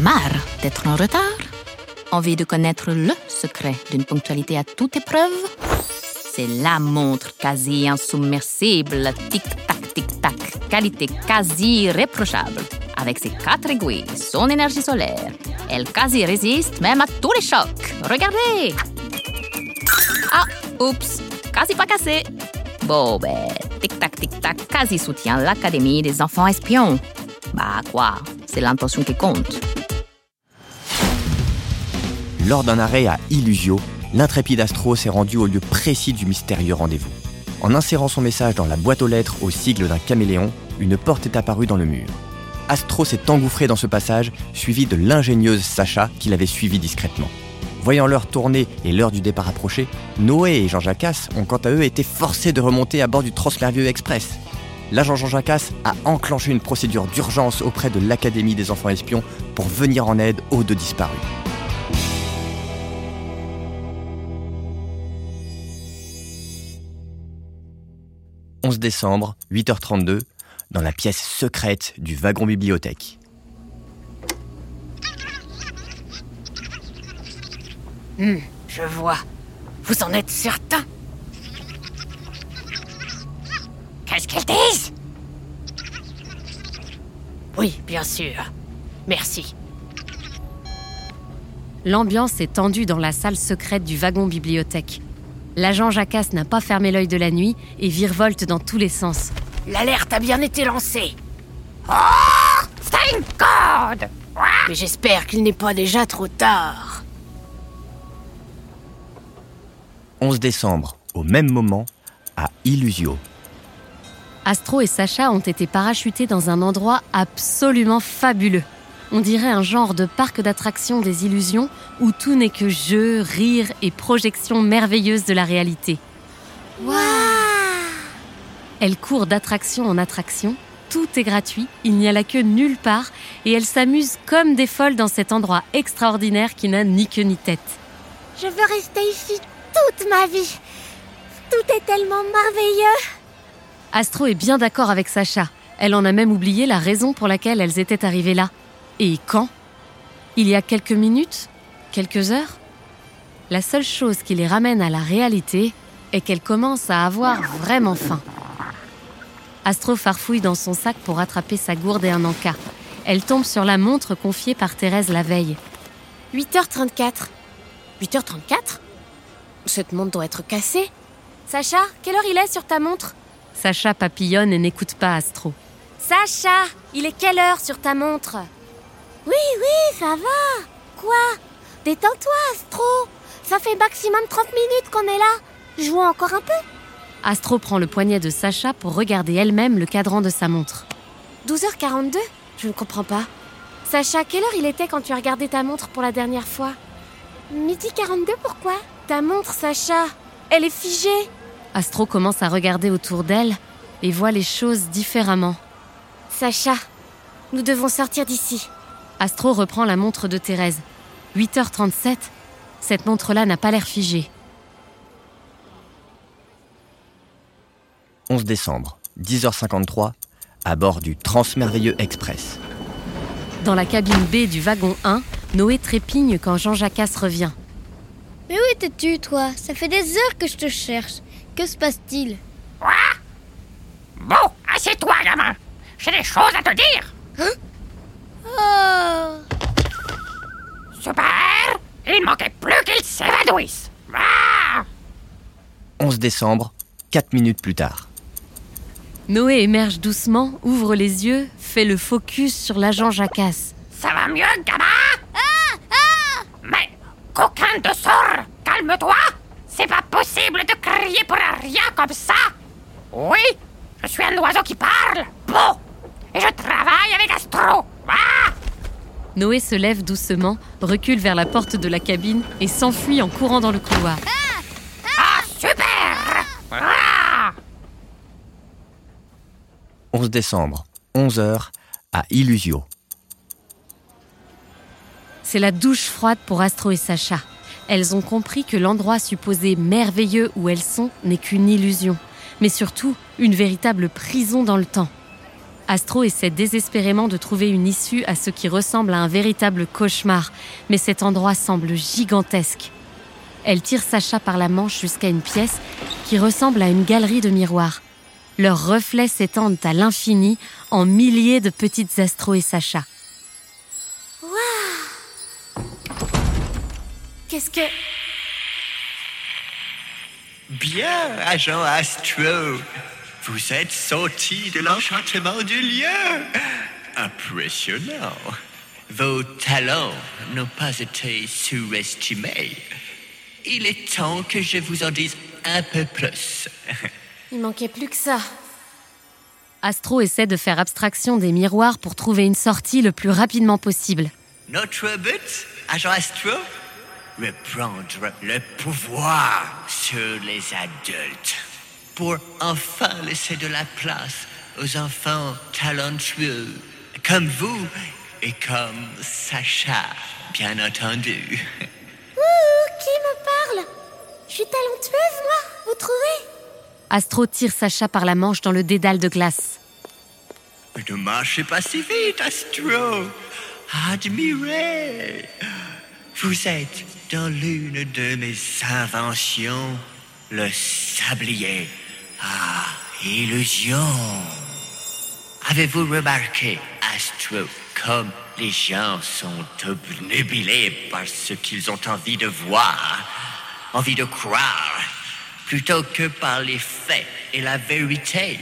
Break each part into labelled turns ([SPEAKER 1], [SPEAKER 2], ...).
[SPEAKER 1] Marre d'être en retard Envie de connaître le secret d'une ponctualité à toute épreuve? C'est la montre quasi insubmersible, tic-tac, tic-tac, qualité quasi irréprochable. Avec ses quatre aiguilles, son énergie solaire, elle quasi résiste même à tous les chocs. Regardez Ah, oups, quasi pas cassé. Bon, ben, tic-tac, tic-tac, quasi soutient l'Académie des enfants espions. Bah quoi, c'est l'intention qui compte.
[SPEAKER 2] Lors d'un arrêt à Illusio, l'intrépide Astro s'est rendu au lieu précis du mystérieux rendez-vous. En insérant son message dans la boîte aux lettres au sigle d'un caméléon, une porte est apparue dans le mur. Astro s'est engouffré dans ce passage, suivi de l'ingénieuse Sacha qui l'avait suivi discrètement. Voyant l'heure tourner et l'heure du départ approcher, Noé et Jean Jacasse ont quant à eux été forcés de remonter à bord du Transmervieux Express. L'agent Jean Jacasse a enclenché une procédure d'urgence auprès de l'Académie des enfants espions pour venir en aide aux deux disparus. 11 décembre, 8h32, dans la pièce secrète du wagon bibliothèque.
[SPEAKER 3] Je vois. Vous en êtes certain? Qu'est-ce qu'ils disent? Oui, bien sûr. Merci.
[SPEAKER 4] L'ambiance est tendue dans la salle secrète du wagon bibliothèque. L'agent Jacasse n'a pas fermé l'œil de la nuit et virevolte dans tous les sens.
[SPEAKER 3] L'alerte a bien été lancée. Oh Thank God Mais j'espère qu'il n'est pas déjà trop tard.
[SPEAKER 2] 11 décembre, au même moment, à Illusio.
[SPEAKER 4] Astro et Sacha ont été parachutés dans un endroit absolument fabuleux. On dirait un genre de parc d'attractions des illusions où tout n'est que jeu, rire et projection merveilleuse de la réalité.
[SPEAKER 5] Waouh
[SPEAKER 4] Elle court d'attraction en attraction, tout est gratuit, il n'y a la queue nulle part et elles s'amusent comme des folles dans cet endroit extraordinaire qui n'a ni queue ni tête.
[SPEAKER 5] Je veux rester ici toute ma vie Tout est tellement merveilleux
[SPEAKER 4] Astro est bien d'accord avec Sacha. Elle en a même oublié la raison pour laquelle elles étaient arrivées là. Et quand? Il y a quelques minutes? Quelques heures? La seule chose qui les ramène à la réalité est qu'elles commencent à avoir vraiment faim. Astro farfouille dans son sac pour attraper sa gourde et un encas. Elle tombe sur la montre confiée par Thérèse la veille.
[SPEAKER 3] 8h34. 8h34 Cette montre doit être cassée. Sacha, quelle heure il est sur ta montre?
[SPEAKER 4] Sacha papillonne et n'écoute pas Astro.
[SPEAKER 3] Sacha, il est quelle heure sur ta montre?
[SPEAKER 5] Oui, oui, ça va Quoi? Détends-toi, Astro Ça fait maximum 30 minutes qu'on est là Jouons encore un peu
[SPEAKER 4] Astro prend le poignet de Sacha pour regarder elle-même le cadran de sa montre.
[SPEAKER 3] 12h42 Je ne comprends pas. Sacha, quelle heure il était quand tu as regardé ta montre pour la dernière fois?
[SPEAKER 5] Midi 42, pourquoi?
[SPEAKER 3] Ta montre, Sacha, elle est figée.
[SPEAKER 4] Astro commence à regarder autour d'elle et voit les choses différemment.
[SPEAKER 3] Sacha, nous devons sortir d'ici.
[SPEAKER 4] Astro reprend la montre de Thérèse. 8h37, cette montre-là n'a pas l'air figée.
[SPEAKER 2] 11 décembre, 10h53, à bord du Transmerveilleux Express.
[SPEAKER 4] Dans la cabine B du wagon 1, Noé trépigne quand Jean Jacasse revient.
[SPEAKER 5] Mais où étais-tu, toi? Ça fait des heures que je te cherche. Que se passe-t-il?
[SPEAKER 6] Bon, assieds-toi, gamin. J'ai des choses à te dire.
[SPEAKER 5] Oh.
[SPEAKER 6] Super. Il manquait plus qu'il s'évanouisse. Ah.
[SPEAKER 2] 11 décembre, 4 minutes plus tard.
[SPEAKER 4] Noé émerge doucement, ouvre les yeux, fait le focus sur l'agent Jacasse.
[SPEAKER 6] Ça va mieux, gamin? Mais, coquin de sort, calme-toi. C'est pas possible de crier pour rien comme ça. Oui, je suis un oiseau qui parle. Bon. Et je travaille avec Astro. Ah
[SPEAKER 4] Noé se lève doucement, recule vers la porte de la cabine et s'enfuit en courant dans le couloir.
[SPEAKER 6] Ah, super Ah
[SPEAKER 2] 11 décembre, 11h, à Illusio.
[SPEAKER 4] C'est la douche froide pour Astro et Sacha. Elles ont compris que l'endroit supposé merveilleux où elles sont n'est qu'une illusion, mais surtout une véritable prison dans le temps. Astro essaie désespérément de trouver une issue à ce qui ressemble à un véritable cauchemar, mais cet endroit semble gigantesque. Elle tire Sacha par la manche jusqu'à une pièce qui ressemble à une galerie de miroirs. Leurs reflets s'étendent à l'infini en milliers de petites Astro et Sacha.
[SPEAKER 5] Qu'est-ce que...
[SPEAKER 7] Bien, agent Astro. Vous êtes sorti de l'enchantement du lieu. Impressionnant. Vos talents n'ont pas été sous-estimés. Il est temps que je vous en dise un peu plus.
[SPEAKER 5] Il manquait plus que ça.
[SPEAKER 4] Astro essaie de faire abstraction des miroirs pour trouver une sortie le plus rapidement possible.
[SPEAKER 7] Notre but, agent Astro, reprendre le pouvoir sur les adultes pour enfin laisser de la place aux enfants talentueux comme vous et comme Sacha, bien entendu.
[SPEAKER 5] Ouh, qui me parle? Je suis talentueuse, moi, vous trouvez?
[SPEAKER 4] Astro tire Sacha par la manche dans le dédale de glace.
[SPEAKER 7] Ne marchez pas si vite, Astro. Admirez. Vous êtes dans l'une de mes inventions, le sablier à illusion. Avez-vous remarqué, Astro, comme les gens sont obnubilés par ce qu'ils ont envie de voir, envie de croire, plutôt que par les faits et la vérité?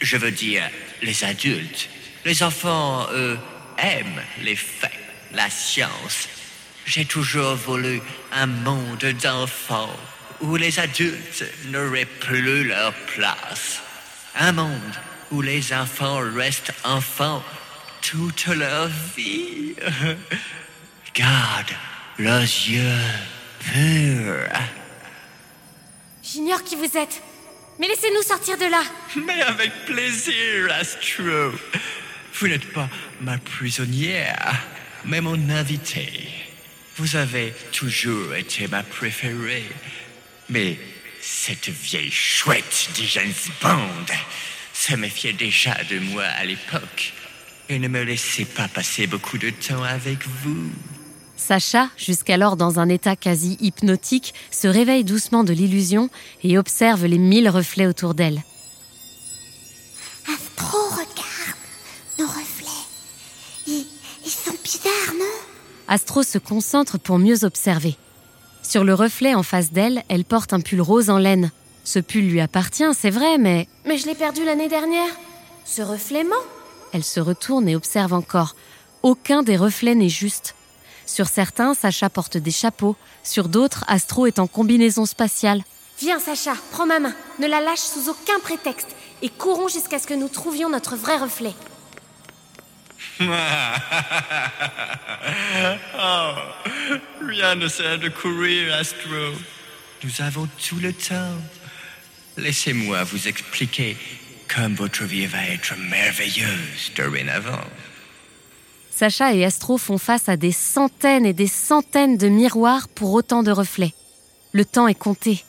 [SPEAKER 7] Je veux dire, les adultes. Les enfants, eux, aiment les faits, la science. J'ai toujours voulu un monde d'enfants où les adultes n'auraient plus leur place. Un monde où les enfants restent enfants toute leur vie. Garde leurs yeux purs.
[SPEAKER 5] J'ignore qui vous êtes. Mais laissez-nous sortir de là.
[SPEAKER 7] Mais avec plaisir, Astro. Vous n'êtes pas ma prisonnière, mais mon invitée. Vous avez toujours été ma préférée. Mais cette vieille chouette de James Bond se méfiait déjà de moi à l'époque et ne me laissait pas passer beaucoup de temps avec vous.
[SPEAKER 4] Sacha, jusqu'alors dans un état quasi hypnotique, se réveille doucement de l'illusion et observe les mille reflets autour d'elle.
[SPEAKER 5] Astro, regarde nos reflets. Ils, ils sont bizarres, non?
[SPEAKER 4] Astro se concentre pour mieux observer. Sur le reflet en face d'elle, elle porte un pull rose en laine. Ce pull lui appartient, c'est vrai, mais
[SPEAKER 5] Mais je l'ai perdu l'année dernière. Ce reflet ment.
[SPEAKER 4] elle se retourne et observe encore. Aucun des reflets n'est juste. Sur certains, Sacha porte des chapeaux. Sur d'autres, Astro est en combinaison spatiale.
[SPEAKER 5] Viens, Sacha, prends ma main. Ne la lâche sous aucun prétexte. Et courons jusqu'à ce que nous trouvions notre vrai reflet.
[SPEAKER 7] Oh, rien ne sert de courir, Astro. Nous avons tout le temps. Laissez-moi vous expliquer comme votre vie va être merveilleuse dorénavant.
[SPEAKER 4] Sacha et Astro font face à des centaines et des centaines de miroirs pour autant de reflets. Le temps est compté.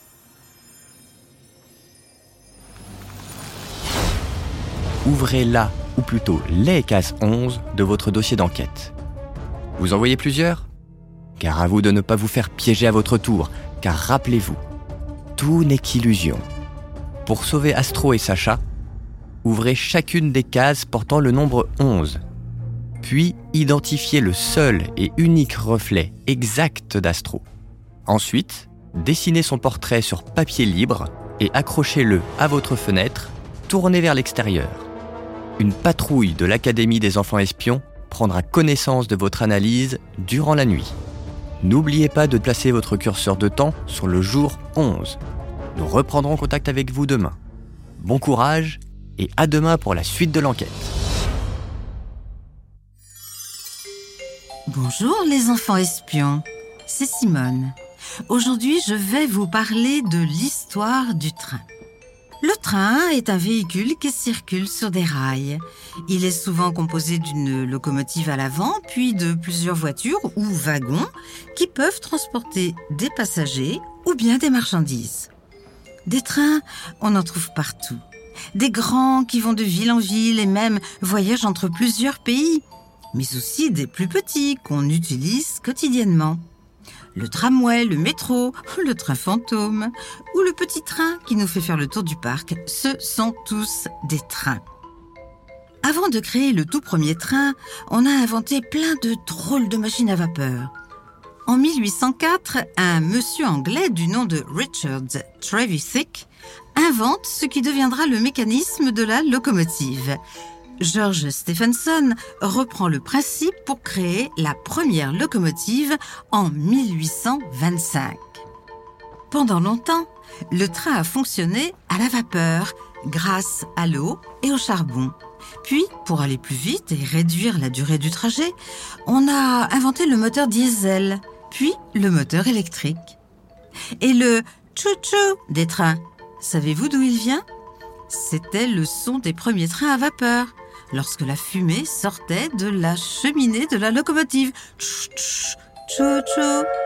[SPEAKER 2] Ouvrez la, ou plutôt les cases 11 de votre dossier d'enquête. Vous en voyez plusieurs? Car à vous de ne pas vous faire piéger à votre tour, car rappelez-vous, tout n'est qu'illusion. Pour sauver Astro et Sacha, ouvrez chacune des cases portant le nombre 11. Puis identifiez le seul et unique reflet exact d'Astro. Ensuite, dessinez son portrait sur papier libre et accrochez-le à votre fenêtre, tourné vers l'extérieur. Une patrouille de l'Académie des enfants espions prendra connaissance de votre analyse durant la nuit. N'oubliez pas de placer votre curseur de temps sur le jour 11. Nous reprendrons contact avec vous demain. Bon courage et à demain pour la suite de l'enquête.
[SPEAKER 8] Bonjour les enfants espions, c'est Simone. Aujourd'hui je vais vous parler de l'histoire du train. Le train est un véhicule qui circule sur des rails. Il est souvent composé d'une locomotive à l'avant, puis de plusieurs voitures ou wagons qui peuvent transporter des passagers ou bien des marchandises. Des trains, on en trouve partout. Des grands qui vont de ville en ville et même voyagent entre plusieurs pays, mais aussi des plus petits qu'on utilise quotidiennement le tramway, le métro, le train fantôme ou le petit train qui nous fait faire le tour du parc, ce sont tous des trains. Avant de créer le tout premier train, on a inventé plein de drôles de machines à vapeur. En 1804, un monsieur anglais du nom de Richard Trevithick invente ce qui deviendra le mécanisme de la locomotive. George Stephenson reprend le principe pour créer la première locomotive en 1825. Pendant longtemps, le train a fonctionné à la vapeur grâce à l'eau et au charbon. Puis, pour aller plus vite et réduire la durée du trajet, on a inventé le moteur diesel, puis le moteur électrique. Et le chou-chou des trains, savez-vous d'où il vient? C'était le son des premiers trains à vapeur lorsque la fumée sortait de la cheminée de la locomotive. Tchou, tchou, tchou, tchou.